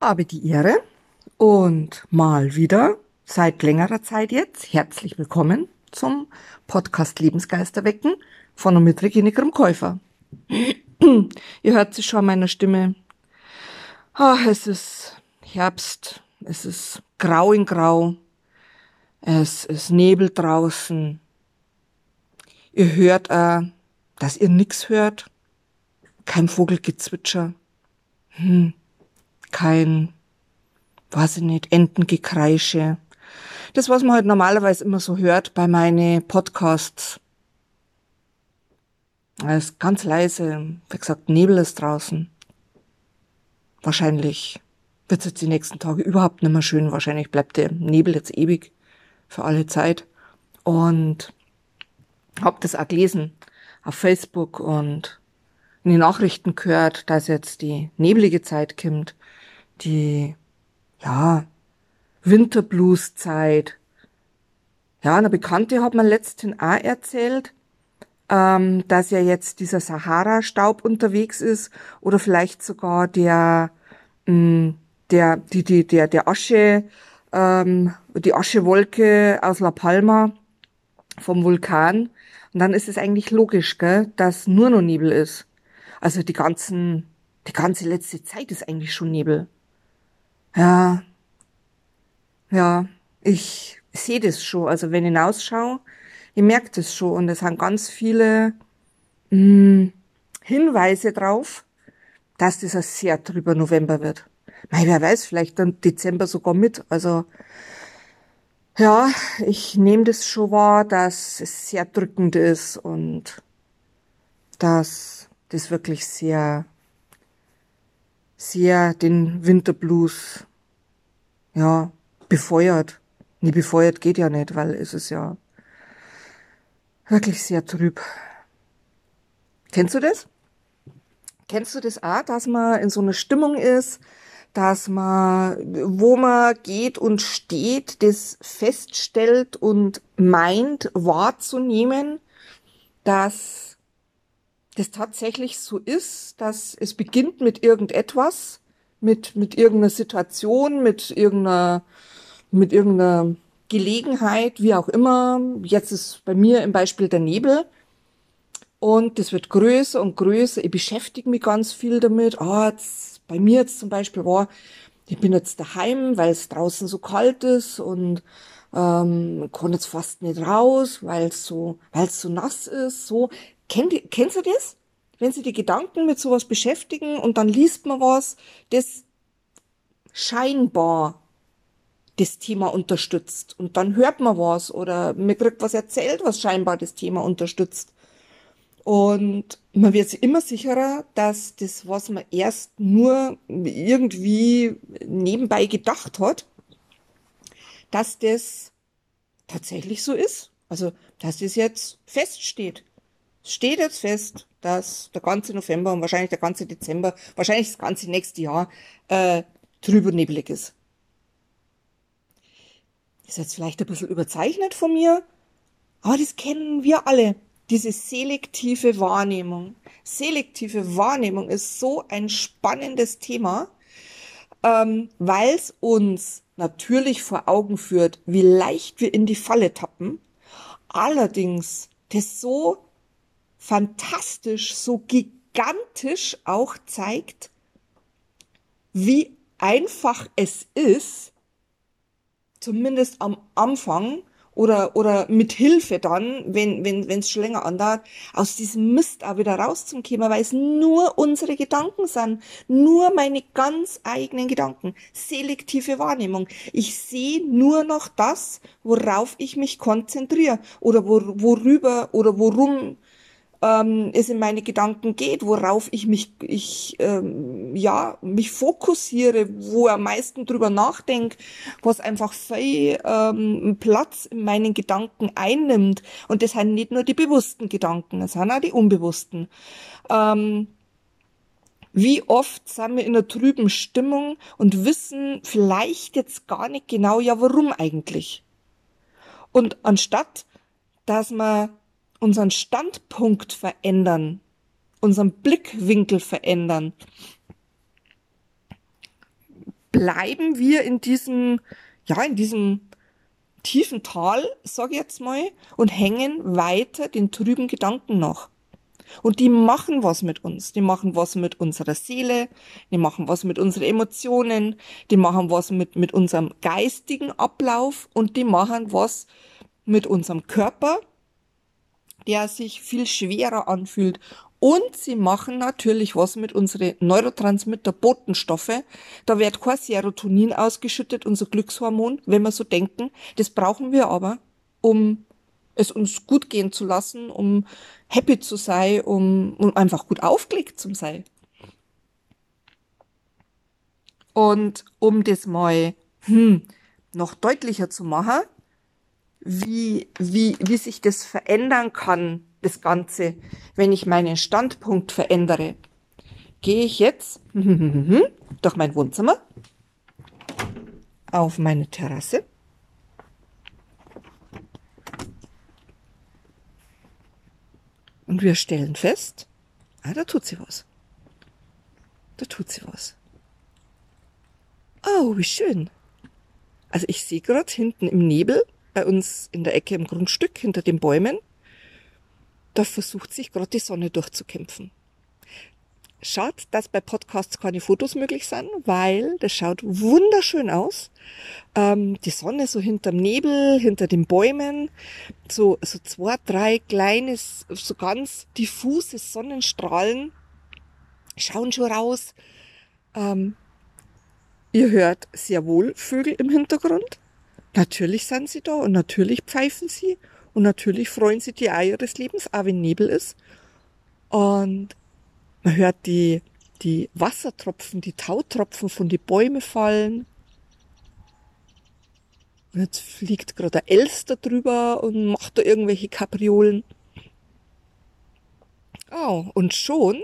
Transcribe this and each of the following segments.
habe die Ehre und mal wieder seit längerer Zeit jetzt herzlich willkommen zum Podcast Lebensgeister wecken von und mit Regine Grimm-Käufer. Ihr hört sich schon meiner Stimme. Ach, es ist Herbst, es ist grau in grau, es ist Nebel draußen. Ihr hört, äh, dass ihr nix hört, kein Vogelgezwitscher. Hm kein, weiß ich nicht, Entengekreische. Das, was man halt normalerweise immer so hört bei meinen Podcasts. Es ist ganz leise. Wie gesagt, Nebel ist draußen. Wahrscheinlich wird es jetzt die nächsten Tage überhaupt nicht mehr schön. Wahrscheinlich bleibt der Nebel jetzt ewig für alle Zeit. Und hab das auch gelesen auf Facebook und in den Nachrichten gehört, dass jetzt die neblige Zeit kommt die, ja, Winterblues-Zeit. Ja, eine Bekannte hat mir letztens auch erzählt, ähm, dass ja jetzt dieser Sahara-Staub unterwegs ist oder vielleicht sogar der, mh, mm, der, die, die, der, der Asche, ähm, die Aschewolke aus La Palma vom Vulkan. Und dann ist es eigentlich logisch, gell, dass nur noch Nebel ist. Also die ganzen, die ganze letzte Zeit ist eigentlich schon Nebel. Ja, ja, ich sehe das schon. Also wenn ich hinausschaue, ich merke das schon. Und es haben ganz viele mh, hm, Hinweise drauf, dass das ein sehr trüber November wird. Mei, wer weiß, vielleicht dann Dezember sogar mit. Also ja, ich nehme das schon wahr, dass es sehr drückend ist und dass das wirklich sehr sehr den Winterblues, ja, befeuert. Nee, befeuert geht ja nicht, weil es ist ja wirklich sehr trüb. Kennst du das? Kennst du das auch, dass man in so einer Stimmung ist, dass man, wo man geht und steht, das feststellt und meint wahrzunehmen, dass das tatsächlich so ist, dass es beginnt mit irgendetwas, mit, mit irgendeiner Situation, mit irgendeiner, mit irgendeiner Gelegenheit, wie auch immer. Jetzt ist bei mir im Beispiel der Nebel. Und das wird größer und größer. Ich beschäftige mich ganz viel damit. Ah, jetzt, bei mir jetzt zum Beispiel war, ich bin jetzt daheim, weil es draußen so kalt ist und ähm, kann jetzt fast nicht raus, weil es so, weil es so nass ist. So, Kennt, kennst du das? Wenn sie die Gedanken mit sowas beschäftigen und dann liest man was, das scheinbar das Thema unterstützt. Und dann hört man was oder mir kriegt was erzählt, was scheinbar das Thema unterstützt. Und man wird immer sicherer, dass das, was man erst nur irgendwie nebenbei gedacht hat, dass das tatsächlich so ist. Also, dass das jetzt feststeht. Steht jetzt fest, dass der ganze November und wahrscheinlich der ganze Dezember, wahrscheinlich das ganze nächste Jahr äh, trüber nebelig ist. Ist jetzt vielleicht ein bisschen überzeichnet von mir, aber das kennen wir alle. Diese selektive Wahrnehmung. Selektive Wahrnehmung ist so ein spannendes Thema, ähm, weil es uns natürlich vor Augen führt, wie leicht wir in die Falle tappen. Allerdings das so fantastisch, so gigantisch auch zeigt, wie einfach es ist, zumindest am Anfang oder, oder mit Hilfe dann, wenn, wenn, wenn es schon länger andauert, aus diesem Mist auch wieder rauszukommen, weil es nur unsere Gedanken sind, nur meine ganz eigenen Gedanken, selektive Wahrnehmung. Ich sehe nur noch das, worauf ich mich konzentriere oder wor worüber oder worum ähm, es in meine Gedanken geht, worauf ich mich, ich, ähm, ja, mich fokussiere, wo am meisten drüber nachdenke, was einfach viel ähm, Platz in meinen Gedanken einnimmt. Und das sind nicht nur die bewussten Gedanken, das sind auch die unbewussten. Ähm, wie oft sind wir in einer trüben Stimmung und wissen vielleicht jetzt gar nicht genau, ja, warum eigentlich? Und anstatt, dass man unseren Standpunkt verändern, unseren Blickwinkel verändern, bleiben wir in diesem, ja, in diesem tiefen Tal, sag ich jetzt mal, und hängen weiter den trüben Gedanken nach. Und die machen was mit uns. Die machen was mit unserer Seele, die machen was mit unseren Emotionen, die machen was mit, mit unserem geistigen Ablauf und die machen was mit unserem Körper, der sich viel schwerer anfühlt. Und sie machen natürlich was mit unseren Neurotransmitter Botenstoffe. Da wird kein Serotonin ausgeschüttet, unser Glückshormon, wenn wir so denken. Das brauchen wir aber, um es uns gut gehen zu lassen, um happy zu sein, um, um einfach gut aufgelegt zu sein. Und um das mal hm, noch deutlicher zu machen, wie, wie, wie sich das verändern kann, das Ganze, wenn ich meinen Standpunkt verändere, gehe ich jetzt durch mein Wohnzimmer auf meine Terrasse. Und wir stellen fest, ah, da tut sie was. Da tut sie was. Oh, wie schön. Also ich sehe gerade hinten im Nebel bei uns in der Ecke im Grundstück hinter den Bäumen, da versucht sich gerade die Sonne durchzukämpfen. Schaut, dass bei Podcasts keine Fotos möglich sind, weil das schaut wunderschön aus. Ähm, die Sonne so hinterm Nebel, hinter den Bäumen, so, so zwei, drei kleine, so ganz diffuse Sonnenstrahlen schauen schon raus. Ähm, ihr hört sehr wohl Vögel im Hintergrund. Natürlich sind sie da und natürlich pfeifen sie und natürlich freuen sie die Eier des Lebens, auch wenn Nebel ist. Und man hört die, die Wassertropfen, die Tautropfen von die Bäume fallen. Und jetzt fliegt gerade der Elster drüber und macht da irgendwelche Kapriolen. Oh, und schon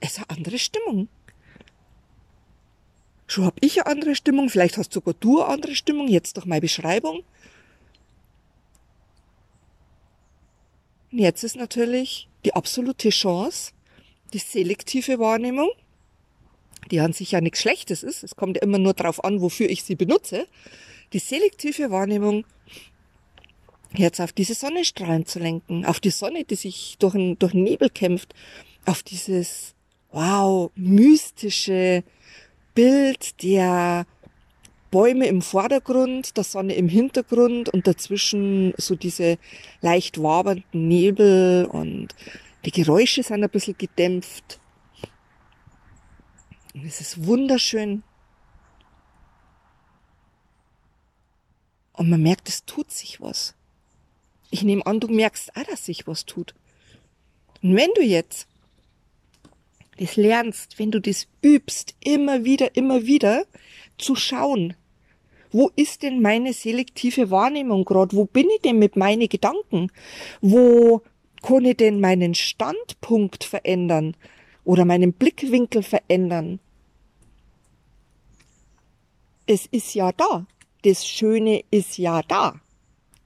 ist eine andere Stimmung. Schon hab ich eine andere Stimmung, vielleicht hast sogar du eine andere Stimmung, jetzt durch meine Beschreibung. Und jetzt ist natürlich die absolute Chance, die selektive Wahrnehmung, die an sich ja nichts Schlechtes ist, es kommt ja immer nur darauf an, wofür ich sie benutze, die selektive Wahrnehmung jetzt auf diese Sonnenstrahlen zu lenken, auf die Sonne, die sich durch den, durch den Nebel kämpft, auf dieses, wow, mystische, Bild der Bäume im Vordergrund, der Sonne im Hintergrund und dazwischen so diese leicht wabernden Nebel und die Geräusche sind ein bisschen gedämpft. Und es ist wunderschön. Und man merkt, es tut sich was. Ich nehme an, du merkst auch, dass sich was tut. Und wenn du jetzt das lernst, wenn du das übst, immer wieder, immer wieder zu schauen, wo ist denn meine selektive Wahrnehmung gerade? Wo bin ich denn mit meinen Gedanken? Wo kann ich denn meinen Standpunkt verändern oder meinen Blickwinkel verändern? Es ist ja da. Das Schöne ist ja da.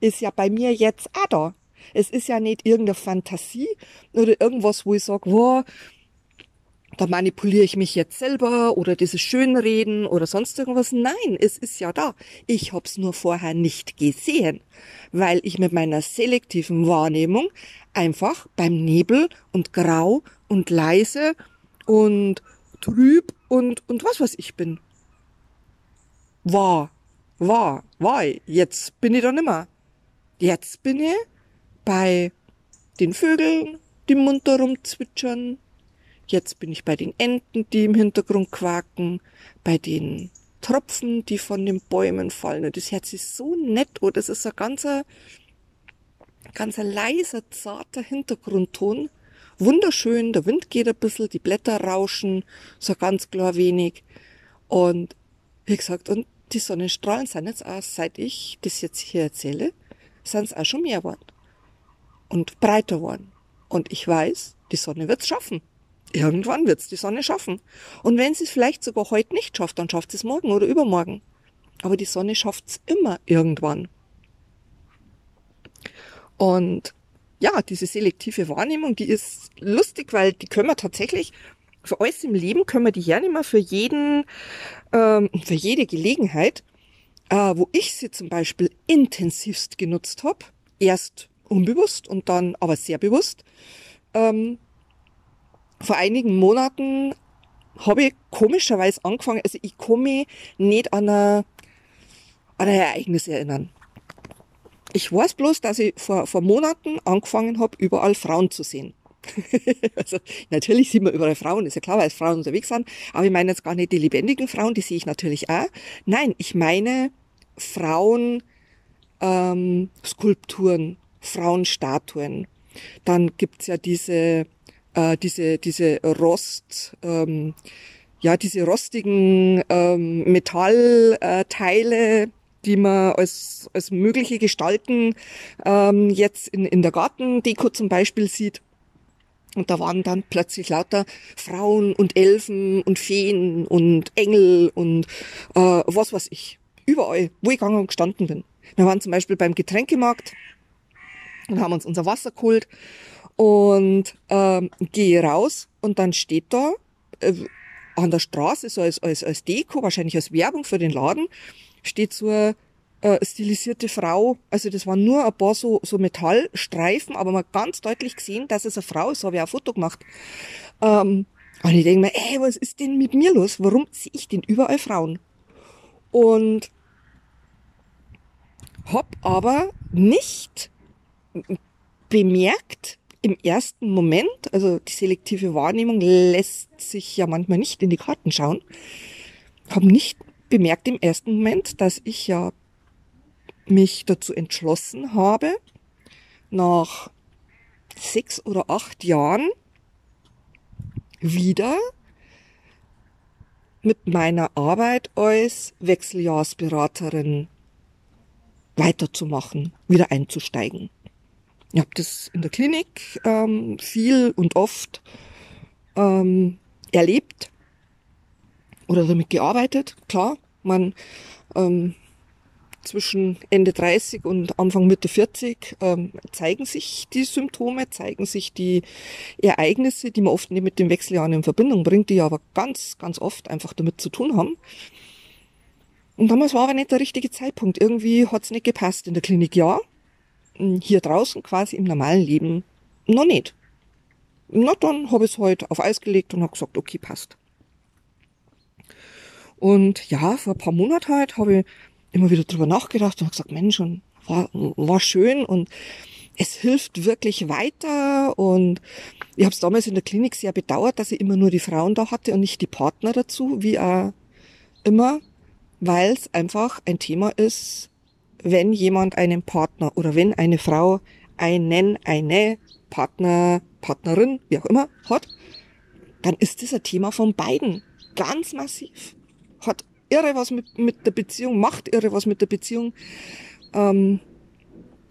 Ist ja bei mir jetzt auch da. Es ist ja nicht irgendeine Fantasie oder irgendwas, wo ich sage, wow, da manipuliere ich mich jetzt selber oder dieses Schönreden oder sonst irgendwas. Nein, es ist ja da. Ich hab's nur vorher nicht gesehen, weil ich mit meiner selektiven Wahrnehmung einfach beim Nebel und grau und leise und trüb und, und was weiß ich bin. War, war, war. Jetzt bin ich da nimmer. Jetzt bin ich bei den Vögeln, die munter rumzwitschern, Jetzt bin ich bei den Enten, die im Hintergrund quaken, bei den Tropfen, die von den Bäumen fallen. Und das Herz ist so nett, oh, das ist ein ganzer, ganzer leiser, zarter Hintergrundton. Wunderschön, der Wind geht ein bisschen, die Blätter rauschen, so ganz klar wenig. Und wie gesagt, und die Sonnenstrahlen sind jetzt auch, seit ich das jetzt hier erzähle, sind es auch schon mehr geworden. Und breiter geworden. Und ich weiß, die Sonne wird's schaffen. Irgendwann wird's die Sonne schaffen. Und wenn sie es vielleicht sogar heute nicht schafft, dann schafft sie es morgen oder übermorgen. Aber die Sonne schafft's immer irgendwann. Und ja, diese selektive Wahrnehmung, die ist lustig, weil die können wir tatsächlich für alles im Leben können wir die hernehmen, für jeden, ähm, für jede Gelegenheit, äh, wo ich sie zum Beispiel intensivst genutzt habe, erst unbewusst und dann aber sehr bewusst. Ähm, vor einigen Monaten habe ich komischerweise angefangen, also ich kann mich nicht an ein, an ein Ereignis erinnern. Ich weiß bloß, dass ich vor, vor Monaten angefangen habe, überall Frauen zu sehen. also natürlich sieht man überall Frauen, ist ja klar, weil Frauen unterwegs sind, aber ich meine jetzt gar nicht die lebendigen Frauen, die sehe ich natürlich auch. Nein, ich meine Frauen ähm, Skulpturen, Frauenstatuen. Dann gibt's ja diese, äh, diese, diese Rost, ähm, ja, diese rostigen ähm, Metallteile, die man als, als mögliche Gestalten ähm, jetzt in, in der Gartendeko zum Beispiel sieht. Und da waren dann plötzlich lauter Frauen und Elfen und Feen und Engel und äh, was weiß ich. Überall, wo ich gegangen und gestanden bin. Wir waren zum Beispiel beim Getränkemarkt und haben uns unser Wasser geholt und ähm, gehe raus und dann steht da äh, an der Straße, so als, als, als Deko, wahrscheinlich als Werbung für den Laden, steht so eine äh, stilisierte Frau. Also das waren nur ein paar so, so Metallstreifen, aber man hat ganz deutlich gesehen, dass es eine Frau ist. Habe ich auch ein Foto gemacht. Ähm, und ich denke mir, ey, was ist denn mit mir los? Warum sehe ich denn überall Frauen? Und hab aber nicht bemerkt im ersten Moment, also die selektive Wahrnehmung lässt sich ja manchmal nicht in die Karten schauen, habe nicht bemerkt im ersten Moment, dass ich ja mich dazu entschlossen habe, nach sechs oder acht Jahren wieder mit meiner Arbeit als Wechseljahrsberaterin weiterzumachen, wieder einzusteigen. Ich habe das in der Klinik ähm, viel und oft ähm, erlebt oder damit gearbeitet. Klar, man ähm, zwischen Ende 30 und Anfang Mitte 40 ähm, zeigen sich die Symptome, zeigen sich die Ereignisse, die man oft nicht mit dem Wechseljahren in Verbindung bringt, die aber ganz, ganz oft einfach damit zu tun haben. Und damals war aber nicht der richtige Zeitpunkt. Irgendwie hat's nicht gepasst. In der Klinik ja, hier draußen quasi im normalen Leben noch nicht. Na, dann habe ich es heute auf Eis gelegt und habe gesagt, okay, passt. Und ja, vor ein paar Monaten halt habe ich immer wieder drüber nachgedacht und habe gesagt, Mensch, und war, war schön und es hilft wirklich weiter und ich habe es damals in der Klinik sehr bedauert, dass ich immer nur die Frauen da hatte und nicht die Partner dazu, wie auch immer weil es einfach ein Thema ist, wenn jemand einen Partner oder wenn eine Frau einen, eine Partner, Partnerin, wie auch immer, hat, dann ist das ein Thema von beiden. Ganz massiv. Hat irre was mit, mit der Beziehung, macht irre was mit der Beziehung. Ähm,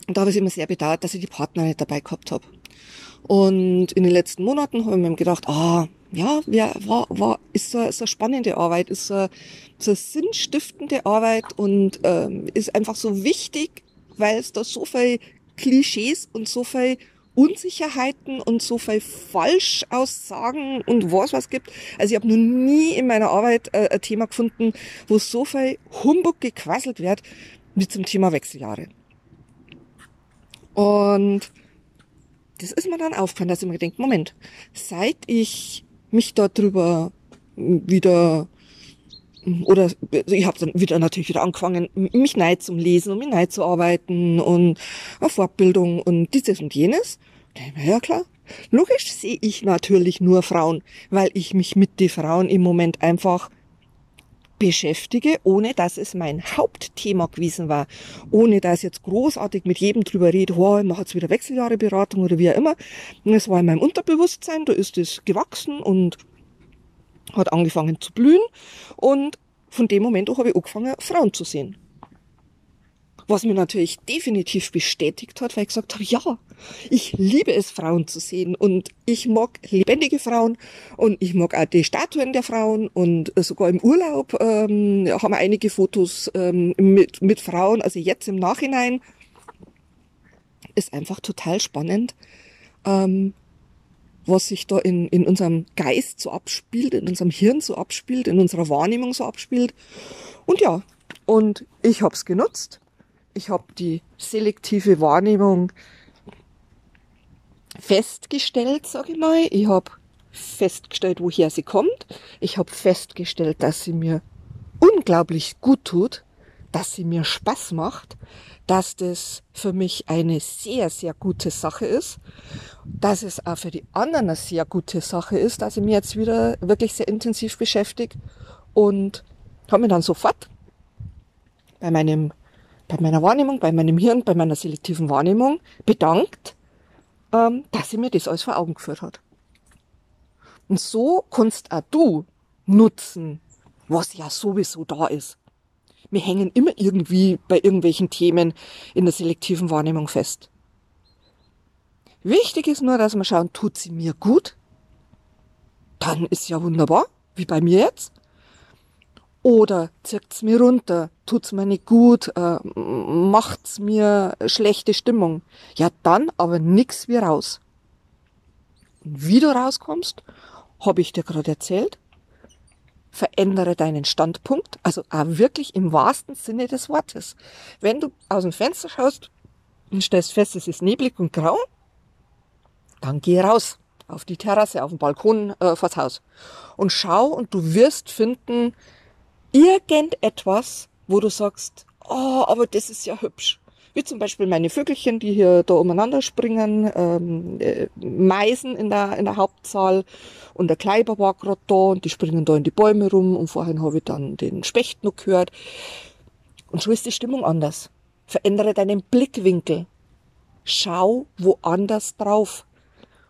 und da habe ich immer sehr bedauert, dass ich die Partner nicht dabei gehabt habe. Und in den letzten Monaten habe ich mir gedacht, ah, ja, ja, war, war, ist so, so eine spannende Arbeit, ist so, so eine sinnstiftende Arbeit und ähm, ist einfach so wichtig, weil es da so viel Klischees und so viel Unsicherheiten und so viel Falschaussagen und was was gibt. Also ich habe noch nie in meiner Arbeit äh, ein Thema gefunden, wo so viel Humbug gequasselt wird wie zum Thema Wechseljahre. Und das ist mir dann aufgefallen, dass ich mir denke, Moment, seit ich mich darüber wieder oder ich habe dann wieder natürlich wieder angefangen, mich neid zum Lesen und mich neid zu arbeiten und auf Fortbildung und dieses und jenes. Ja klar, logisch sehe ich natürlich nur Frauen, weil ich mich mit den Frauen im Moment einfach beschäftige, ohne dass es mein Hauptthema gewesen war, ohne dass ich jetzt großartig mit jedem drüber rede, oh, ich mache jetzt wieder Wechseljahreberatung oder wie auch immer. Es war in meinem Unterbewusstsein, da ist es gewachsen und hat angefangen zu blühen und von dem Moment auch habe ich angefangen, Frauen zu sehen. Was mir natürlich definitiv bestätigt hat, weil ich gesagt habe, ja, ich liebe es, Frauen zu sehen und ich mag lebendige Frauen und ich mag auch die Statuen der Frauen und sogar im Urlaub ähm, haben wir einige Fotos ähm, mit, mit Frauen, also jetzt im Nachhinein ist einfach total spannend, ähm, was sich da in, in unserem Geist so abspielt, in unserem Hirn so abspielt, in unserer Wahrnehmung so abspielt. Und ja, und ich habe es genutzt. Ich habe die selektive Wahrnehmung festgestellt, sage ich mal. Ich habe festgestellt, woher sie kommt. Ich habe festgestellt, dass sie mir unglaublich gut tut, dass sie mir Spaß macht, dass das für mich eine sehr, sehr gute Sache ist, dass es auch für die anderen eine sehr gute Sache ist, dass ich mich jetzt wieder wirklich sehr intensiv beschäftige und habe mir dann sofort bei meinem, bei meiner Wahrnehmung, bei meinem Hirn, bei meiner selektiven Wahrnehmung bedankt, ähm, dass sie mir das alles vor Augen geführt hat. Und so kannst auch du nutzen, was ja sowieso da ist. Wir hängen immer irgendwie bei irgendwelchen Themen in der selektiven Wahrnehmung fest. Wichtig ist nur, dass wir schauen, tut sie mir gut? Dann ist ja wunderbar, wie bei mir jetzt. Oder zirkt's mir runter, tut's mir nicht gut, äh, macht's mir schlechte Stimmung. Ja, dann aber nix wie raus. Und wie du rauskommst, habe ich dir gerade erzählt. Verändere deinen Standpunkt, also auch wirklich im wahrsten Sinne des Wortes. Wenn du aus dem Fenster schaust und stellst fest, es ist neblig und grau, dann geh raus auf die Terrasse, auf den Balkon äh, vors Haus und schau und du wirst finden, irgendetwas, wo du sagst, oh, aber das ist ja hübsch. Wie zum Beispiel meine Vögelchen, die hier da umeinander springen, ähm, äh, Meisen in der, in der Hauptsaal und der Kleiber war gerade da und die springen da in die Bäume rum und vorhin habe ich dann den Specht noch gehört. Und so ist die Stimmung anders. Verändere deinen Blickwinkel. Schau woanders drauf.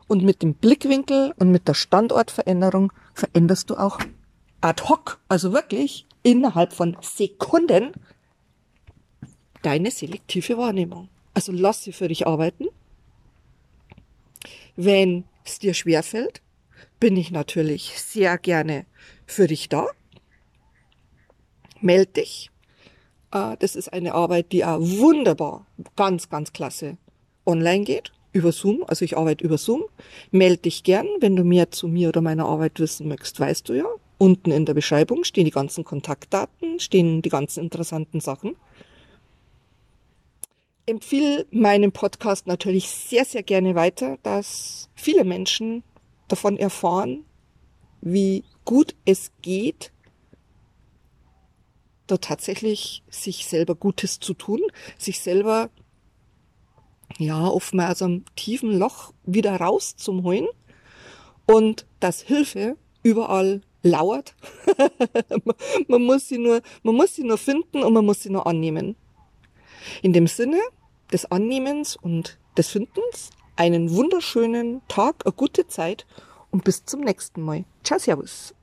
Und mit dem Blickwinkel und mit der Standortveränderung veränderst du auch ad hoc, also wirklich innerhalb von Sekunden deine selektive Wahrnehmung. Also lass sie für dich arbeiten. Wenn es dir schwerfällt, bin ich natürlich sehr gerne für dich da. Meld dich. Äh, das ist eine Arbeit, die auch wunderbar, ganz, ganz klasse online geht, über Zoom. Also ich arbeite über Zoom. Meld dich gern, wenn du mehr zu mir oder meiner Arbeit wissen möchtest, weißt du ja. Unten in der Beschreibung stehen die ganzen Kontaktdaten, stehen die ganzen interessanten Sachen. Empfehle meinen Podcast natürlich sehr, sehr gerne weiter, dass viele Menschen davon erfahren, wie gut es geht, da tatsächlich sich selber Gutes zu tun, sich selber ja oftmals aus einem tiefen Loch wieder rauszuholen und dass Hilfe überall lauert. man muss sie nur, man muss sie nur finden und man muss sie nur annehmen. In dem Sinne des Annehmens und des Findens einen wunderschönen Tag, eine gute Zeit und bis zum nächsten Mal. Ciao, Servus.